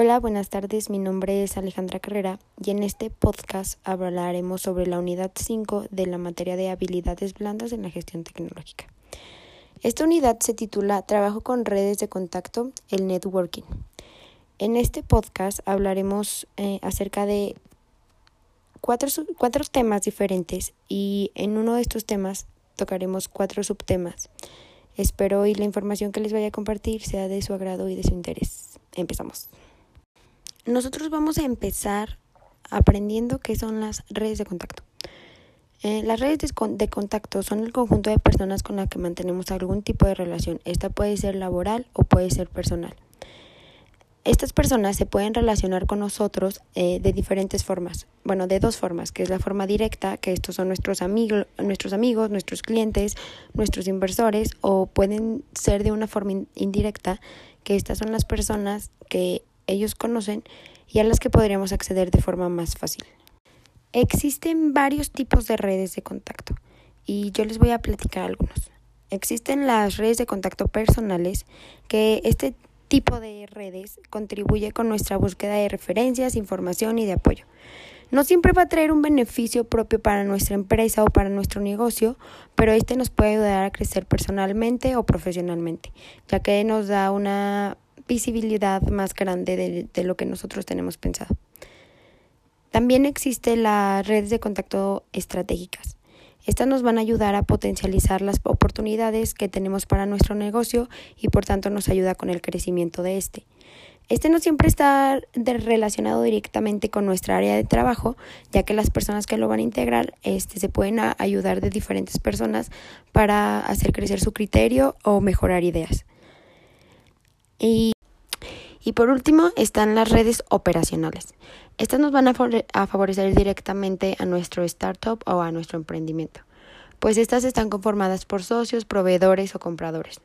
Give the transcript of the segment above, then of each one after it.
Hola, buenas tardes. Mi nombre es Alejandra Carrera y en este podcast hablaremos sobre la unidad 5 de la materia de habilidades blandas en la gestión tecnológica. Esta unidad se titula Trabajo con redes de contacto, el networking. En este podcast hablaremos eh, acerca de cuatro, cuatro temas diferentes y en uno de estos temas tocaremos cuatro subtemas. Espero y la información que les vaya a compartir sea de su agrado y de su interés. Empezamos. Nosotros vamos a empezar aprendiendo qué son las redes de contacto. Eh, las redes de contacto son el conjunto de personas con las que mantenemos algún tipo de relación. Esta puede ser laboral o puede ser personal. Estas personas se pueden relacionar con nosotros eh, de diferentes formas. Bueno, de dos formas, que es la forma directa, que estos son nuestros amigos, nuestros amigos, nuestros clientes, nuestros inversores, o pueden ser de una forma indirecta, que estas son las personas que ellos conocen y a las que podríamos acceder de forma más fácil. Existen varios tipos de redes de contacto y yo les voy a platicar algunos. Existen las redes de contacto personales, que este tipo de redes contribuye con nuestra búsqueda de referencias, información y de apoyo. No siempre va a traer un beneficio propio para nuestra empresa o para nuestro negocio, pero este nos puede ayudar a crecer personalmente o profesionalmente, ya que nos da una visibilidad más grande de, de lo que nosotros tenemos pensado. También existen las redes de contacto estratégicas. Estas nos van a ayudar a potencializar las oportunidades que tenemos para nuestro negocio y por tanto nos ayuda con el crecimiento de este. Este no siempre está relacionado directamente con nuestra área de trabajo, ya que las personas que lo van a integrar este, se pueden ayudar de diferentes personas para hacer crecer su criterio o mejorar ideas. Y, y por último están las redes operacionales. Estas nos van a, favorecer directamente a nuestro startup o a nuestro emprendimiento, pues estas están conformadas por socios, proveedores o compradores.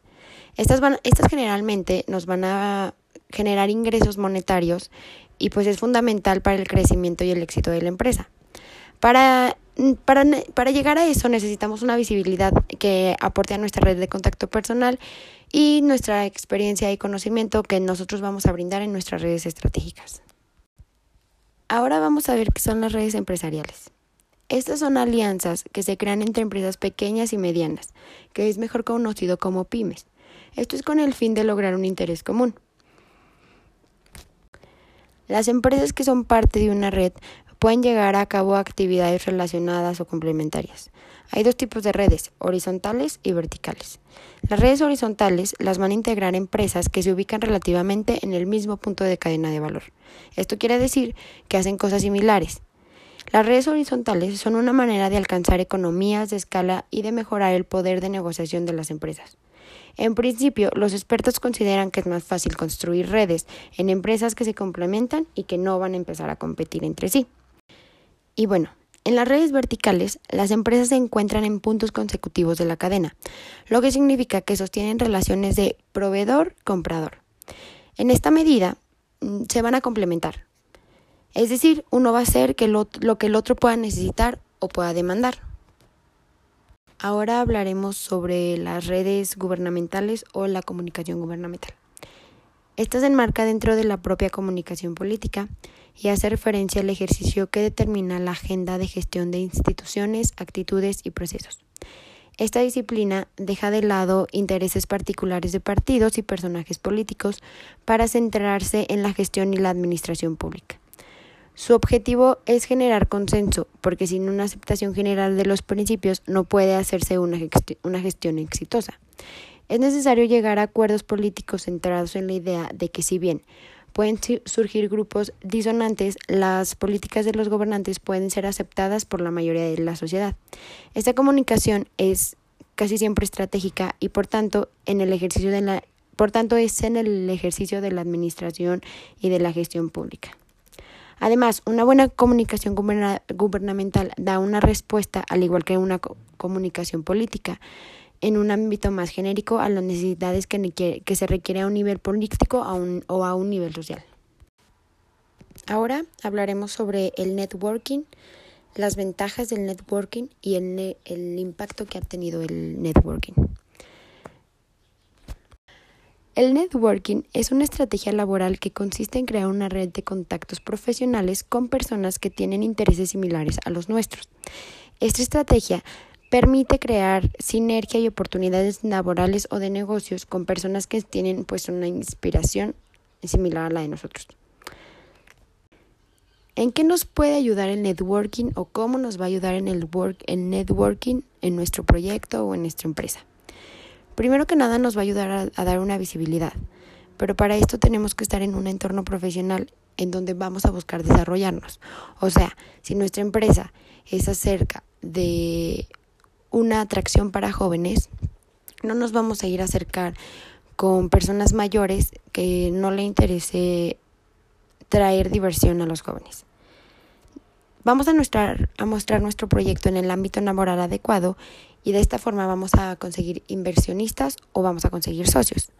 Estas, van, estas generalmente nos van a generar ingresos monetarios y pues es fundamental para el crecimiento y el éxito de la empresa. Para, para, para llegar a eso necesitamos una visibilidad que aporte a nuestra red de contacto personal y nuestra experiencia y conocimiento que nosotros vamos a brindar en nuestras redes estratégicas. Ahora vamos a ver qué son las redes empresariales. Estas son alianzas que se crean entre empresas pequeñas y medianas, que es mejor conocido como pymes. Esto es con el fin de lograr un interés común. Las empresas que son parte de una red pueden llegar a cabo actividades relacionadas o complementarias. Hay dos tipos de redes, horizontales y verticales. Las redes horizontales las van a integrar empresas que se ubican relativamente en el mismo punto de cadena de valor. Esto quiere decir que hacen cosas similares. Las redes horizontales son una manera de alcanzar economías de escala y de mejorar el poder de negociación de las empresas. En principio, los expertos consideran que es más fácil construir redes en empresas que se complementan y que no van a empezar a competir entre sí. Y bueno, en las redes verticales, las empresas se encuentran en puntos consecutivos de la cadena, lo que significa que sostienen relaciones de proveedor-comprador. En esta medida, mm, se van a complementar. Es decir, uno va a hacer que lo, lo que el otro pueda necesitar o pueda demandar. Ahora hablaremos sobre las redes gubernamentales o la comunicación gubernamental. Esta se enmarca dentro de la propia comunicación política y hace referencia al ejercicio que determina la agenda de gestión de instituciones, actitudes y procesos. Esta disciplina deja de lado intereses particulares de partidos y personajes políticos para centrarse en la gestión y la administración pública. Su objetivo es generar consenso, porque sin una aceptación general de los principios no puede hacerse una, gestión exitosa. Es necesario llegar a acuerdos políticos centrados en la idea de que si bien pueden surgir grupos disonantes, las políticas de los gobernantes pueden ser aceptadas por la mayoría de la sociedad. Esta comunicación es casi siempre estratégica y por tanto en el ejercicio de la por tanto es en el ejercicio de la administración y de la gestión pública. Además, una buena comunicación gubernamental da una respuesta, al igual que una comunicación política, en un ámbito más genérico a las necesidades que, que se requiere a un nivel político o a un nivel social. Ahora hablaremos sobre el networking, las ventajas del networking y el, el impacto que ha tenido el networking. El networking es una estrategia laboral que consiste en crear una red de contactos profesionales con personas que tienen intereses similares a los nuestros. Esta estrategia permite crear sinergia y oportunidades laborales o de negocios con personas que tienen pues una inspiración similar a la de nosotros. ¿En qué nos puede ayudar el networking o cómo nos va a ayudar en el, work, el networking en nuestro proyecto o en nuestra empresa? Primero que nada nos va a ayudar a, a dar una visibilidad, pero para esto tenemos que estar en un entorno profesional en donde vamos a buscar desarrollarnos. O sea, si nuestra empresa es acerca de una atracción para jóvenes, no nos vamos a ir a acercar con personas mayores que no le interese traer diversión a los jóvenes. Vamos a, mostrar, a mostrar nuestro proyecto en el ámbito laboral adecuado y de esta forma vamos a conseguir inversionistas o vamos a conseguir socios.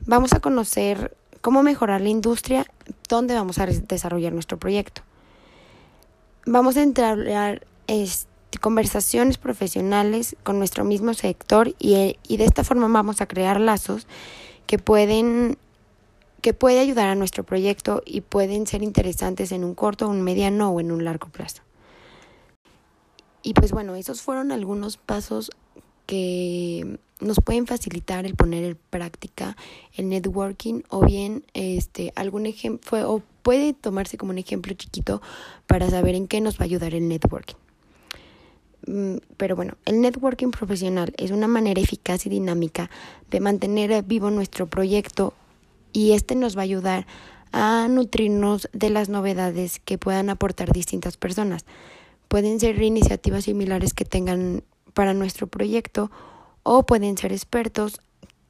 Vamos a conocer cómo mejorar la industria, dónde vamos a desarrollar nuestro proyecto. Vamos a entrar este, conversaciones profesionales con nuestro mismo sector y, y de esta forma vamos a crear lazos que pueden que puede ayudar a nuestro proyecto y pueden ser interesantes en un corto, un mediano o en un largo plazo. Y pues bueno, esos fueron algunos pasos que nos pueden facilitar el poner en práctica el networking o bien este algún ejemplo o puede tomarse como un ejemplo chiquito para saber en qué nos va a ayudar el networking. Mm, pero bueno, el networking profesional es una manera eficaz y dinámica de mantener vivo nuestro proyecto y este nos va a ayudar a nutrirnos de las novedades que puedan aportar distintas personas. Pueden ser iniciativas similares que tengan para nuestro proyecto o pueden ser expertos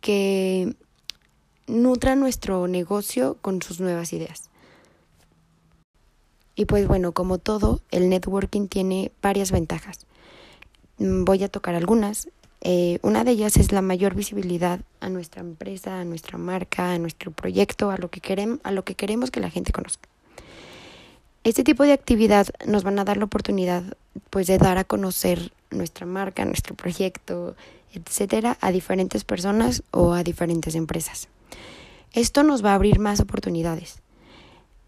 que nutran nuestro negocio con sus nuevas ideas. Y pues bueno, como todo, el networking tiene varias ventajas. Mm, voy a tocar algunas. Eh, una de ellas es la mayor visibilidad a nuestra empresa, a nuestra marca, a nuestro proyecto, a lo que queremos, a lo que queremos que la gente conozca. Este tipo de actividad nos van a dar la oportunidad pues de dar a conocer nuestra marca, nuestro proyecto, etcétera, a diferentes personas o a diferentes empresas. Esto nos va a abrir más oportunidades,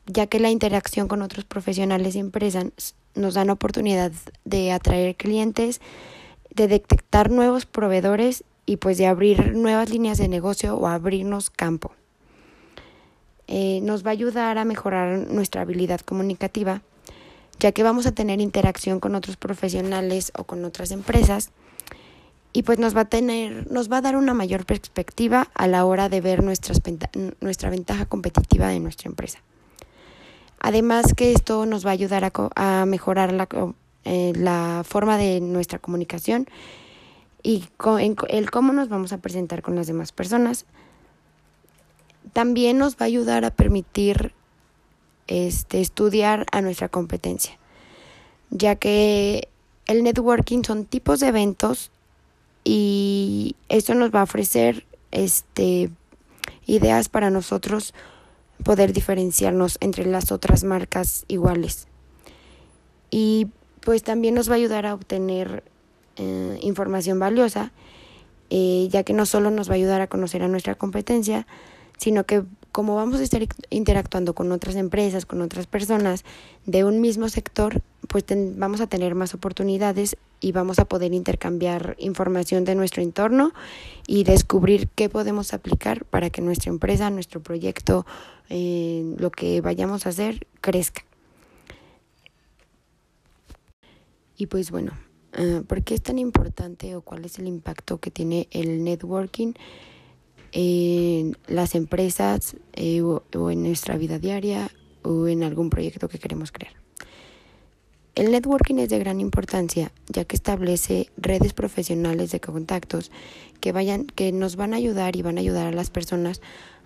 ya que la interacción con otros profesionales y empresas nos dan oportunidad de atraer clientes, de detectar nuevos proveedores y pues de abrir nuevas líneas de negocio o abrirnos campo. Eh, nos va a ayudar a mejorar nuestra habilidad comunicativa, ya que vamos a tener interacción con otros profesionales o con otras empresas y pues nos va a tener, nos va a dar una mayor perspectiva a la hora de ver nuestras, nuestra ventaja competitiva de nuestra empresa. Además que esto nos va a ayudar a, mejorar la, eh, la, forma de nuestra comunicación y el cómo nos vamos a presentar con las demás personas. También nos va a ayudar a permitir este, estudiar a nuestra competencia, ya que el networking son tipos de eventos y esto nos va a ofrecer este, ideas para nosotros poder diferenciarnos entre las otras marcas iguales. Y pues también nos va a ayudar a obtener eh, información valiosa, eh, ya que no solo nos va a ayudar a conocer a nuestra competencia, sino que como vamos a estar interactuando con otras empresas, con otras personas de un mismo sector, pues vamos a tener más oportunidades y vamos a poder intercambiar información de nuestro entorno y descubrir qué podemos aplicar para que nuestra empresa, nuestro proyecto, eh, lo que vayamos a hacer, crezca. Y pues bueno, uh, ¿por qué es tan importante o cuál es el impacto que tiene el networking? En las empresas eh, o, en nuestra vida diaria o en algún proyecto que queremos crear. El networking es de gran importancia ya que establece redes profesionales de contactos que vayan que nos van a ayudar y van a ayudar a las personas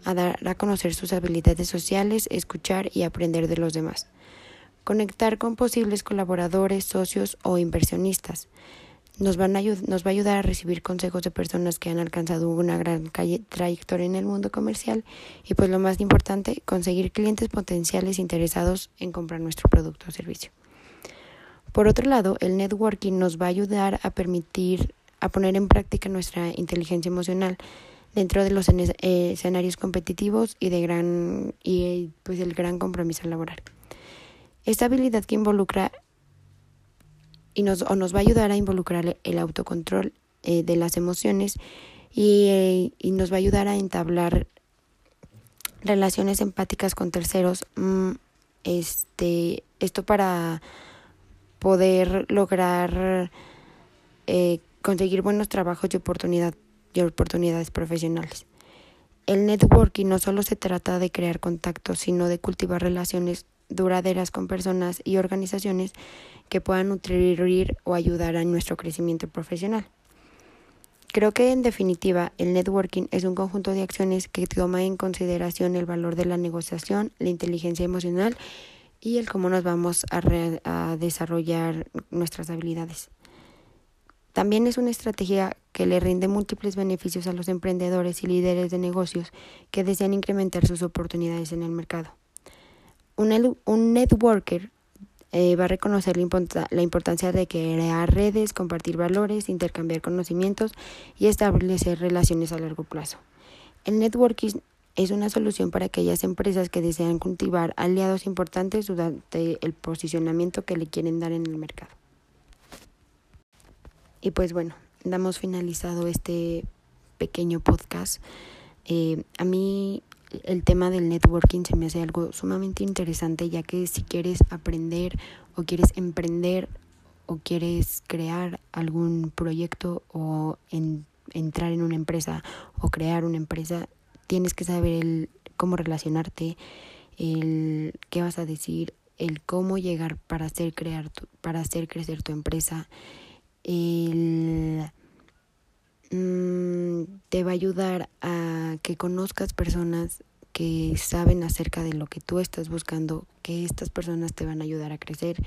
a dar a conocer sus habilidades sociales, escuchar y aprender de los demás. Conectar con posibles colaboradores, socios o inversionistas nos, van a, nos va a ayudar a recibir consejos de personas que han alcanzado una gran trayectoria en el mundo comercial y pues lo más importante, conseguir clientes potenciales interesados en comprar nuestro producto o servicio. Por otro lado, el networking nos va a ayudar a permitir a poner en práctica nuestra inteligencia emocional, dentro de los eh, escenarios competitivos y de gran y pues el gran compromiso laboral. Esta habilidad que involucra y nos, o nos va a ayudar a involucrar el autocontrol eh, de las emociones y, y, nos va a ayudar a entablar relaciones empáticas con terceros. Mm, este, esto para poder lograr eh, conseguir buenos trabajos y, oportunidad, y oportunidades profesionales. El networking no solo se trata de crear contactos, sino de cultivar relaciones duraderas con personas y organizaciones que puedan nutrir o ayudar a nuestro crecimiento profesional. Creo que en definitiva el networking es un conjunto de acciones que toma en consideración el valor de la negociación, la inteligencia emocional y el cómo nos vamos a, a desarrollar nuestras habilidades. También es una estrategia que le rinde múltiples beneficios a los emprendedores y líderes de negocios que desean incrementar sus oportunidades en el mercado. Un, un networker eh, va a reconocer la, importancia de crear redes, compartir valores, intercambiar conocimientos y establecer relaciones a largo plazo. El networking es una solución para aquellas empresas que desean cultivar aliados importantes durante el posicionamiento que le quieren dar en el mercado. Y pues bueno, damos finalizado este pequeño podcast. Eh, a mí el tema del networking se me hace algo sumamente interesante ya que si quieres aprender o quieres emprender o quieres crear algún proyecto o entrar en una empresa o crear una empresa, tienes que saber el, cómo relacionarte, el qué vas a decir, el cómo llegar para hacer crear para hacer crecer tu empresa el, mm, te va a ayudar a que conozcas personas que saben acerca de lo que tú estás buscando, que estas personas te van a ayudar a crecer,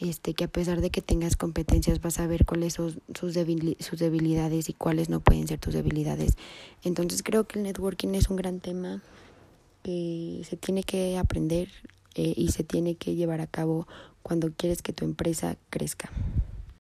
este, que a pesar de que tengas competencias vas a ver cuáles son sus, sus debilidades y cuáles no pueden ser tus debilidades. Entonces creo que el networking es un gran tema que se tiene que aprender eh, y se tiene que llevar a cabo cuando quieres que tu empresa crezca.